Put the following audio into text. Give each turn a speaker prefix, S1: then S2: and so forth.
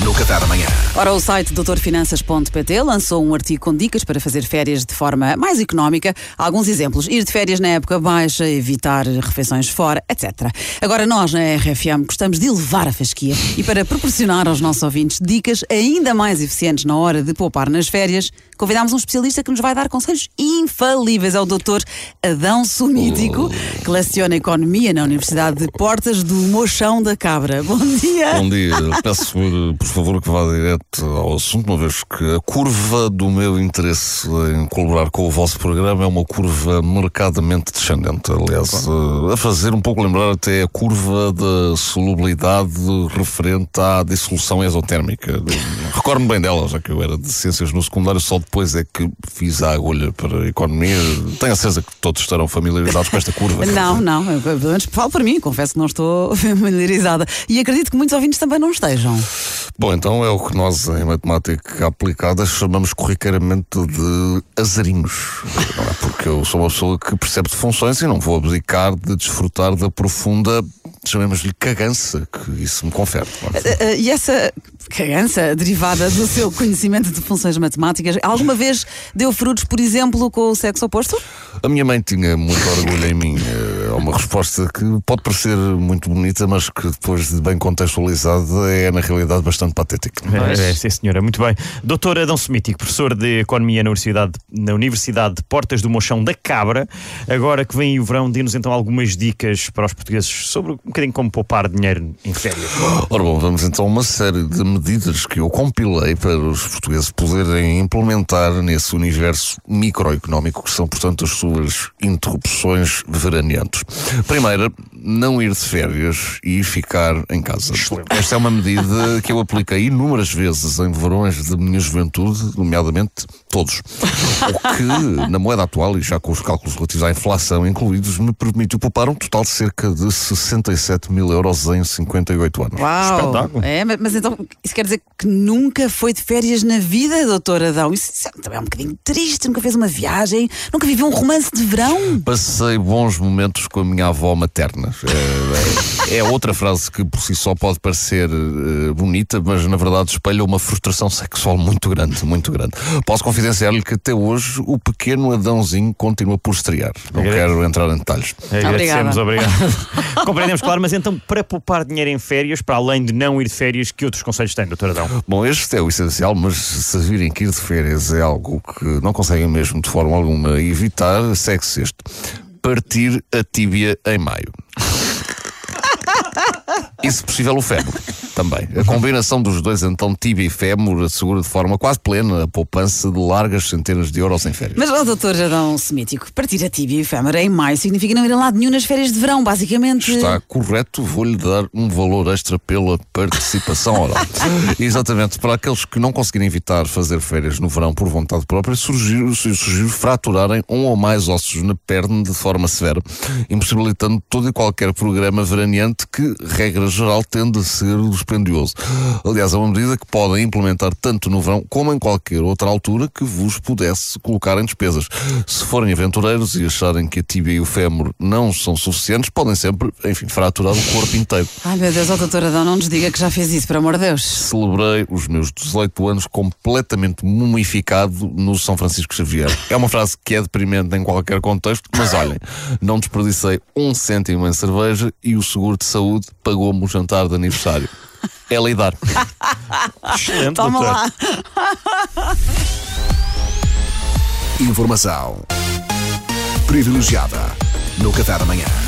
S1: no Café da Manhã.
S2: Ora, o site doutorfinanças.pt lançou um artigo com dicas para fazer férias de forma mais económica. Alguns exemplos: ir de férias na época baixa, evitar refeições fora, etc. Agora, nós na RFM gostamos de elevar a fasquia e para proporcionar aos nossos ouvintes dicas ainda mais eficientes na hora de poupar nas férias, convidámos um especialista que nos vai dar conselhos infalíveis. É o doutor Adão Sumítico, que leciona Economia na Universidade de Portas do Mochão da Cabra. Bom dia!
S3: Bom dia. Peço, por, por favor, que vá direto ao assunto, uma vez que a curva do meu interesse em colaborar com o vosso programa é uma curva marcadamente descendente. Aliás, eh, a fazer um pouco lembrar até a curva da solubilidade referente à dissolução exotérmica. Recordo-me bem dela, já que eu era de ciências no secundário, só depois é que fiz a agulha para a economia. Tenho a certeza que todos estarão familiarizados com esta curva.
S2: Não, não, menos falo por mim, confesso que não estou familiarizada. E acredito que muitos ouvintes também não estejam.
S3: Bom, então é o que nós em matemática aplicada chamamos corriqueiramente de azarinhos. Não é? Porque eu sou uma pessoa que percebe de funções e não vou abdicar de desfrutar da profunda, chamemos-lhe cagança, que isso me confere.
S2: Uh, uh, E essa cagança derivada do seu conhecimento de funções matemáticas, alguma vez deu frutos, por exemplo, com o sexo oposto?
S3: A minha mãe tinha muito orgulho em mim. É uma resposta que pode parecer muito bonita, mas que depois de bem contextualizada é na realidade bastante patética.
S4: É, é, sim, senhora, muito bem. Doutor Adão Semítico, professor de Economia na Universidade, na Universidade de Portas do Mochão da Cabra. Agora que vem o verão, dê-nos então algumas dicas para os portugueses sobre um bocadinho como poupar dinheiro em férias.
S3: Ora bom, vamos então a uma série de medidas que eu compilei para os portugueses poderem implementar nesse universo microeconómico que são, portanto, as suas interrupções veraneantes. Primeira, não ir de férias e ficar em casa. Esta é uma medida que eu apliquei inúmeras vezes em verões de minha juventude, nomeadamente todos. O que, na moeda atual, e já com os cálculos relativos à inflação incluídos, me permitiu poupar um total de cerca de 67 mil euros em 58 anos.
S2: Uau!
S4: Espetáculo.
S2: É, mas, mas então isso quer dizer que nunca foi de férias na vida, doutor Adão? Isso, isso também é um bocadinho triste, nunca fez uma viagem, nunca viveu um romance de verão.
S3: Passei bons momentos com a minha avó materna. É, é- é outra frase que por si só pode parecer eh, bonita, mas na verdade espelha uma frustração sexual muito grande, muito grande. Posso confidenciar-lhe que até hoje o pequeno Adãozinho continua por estrear. Não quero entrar em detalhes.
S4: Agradecemos, obrigado. Compreendemos, claro, mas então, para poupar dinheiro em férias, para além de não ir de férias, que outros conselhos tem, doutor Adão?
S3: Bom, este é o essencial, mas se virem que ir de férias é algo que não conseguem mesmo de forma alguma evitar, segue-se este. Partir a tíbia em maio. E se possível o fémur também. A combinação dos dois, então, tíbia e fémur, assegura de forma quase plena a poupança de largas centenas de euros em férias.
S2: Mas, ó, doutor Adão Semítico, partir a tíbia e efêmera em maio significa não ir a lado nenhum nas férias de verão, basicamente.
S3: Está correto, vou-lhe dar um valor extra pela participação oral. Exatamente, para aqueles que não conseguirem evitar fazer férias no verão por vontade própria, sugiro, sugiro fraturarem um ou mais ossos na perna de forma severa, impossibilitando todo e qualquer programa veraneante que, regra geral, tende a ser dispendioso. Aliás, é uma medida que podem implementar tanto no verão como em qualquer outra altura que vos pudesse colocar em despesas. Se forem aventureiros e acharem que a tíbia e o fémur não são suficientes, podem sempre, enfim, fraturar o corpo inteiro.
S2: Ai meu Deus, ó, doutor Adão, não nos diga que já fez isso, por amor de Deus.
S3: Celebrei os meus 18 anos completamente mumificado no São Francisco Xavier. É uma frase que é deprimente em qualquer contexto, mas olhem, não desperdicei um cêntimo em cerveja e o seguro de saúde pagou-me o jantar de aniversário. É lidar.
S4: Excelente,
S2: Toma
S4: doutor.
S2: lá.
S1: Informação privilegiada no Café da Manhã.
S5: RFM.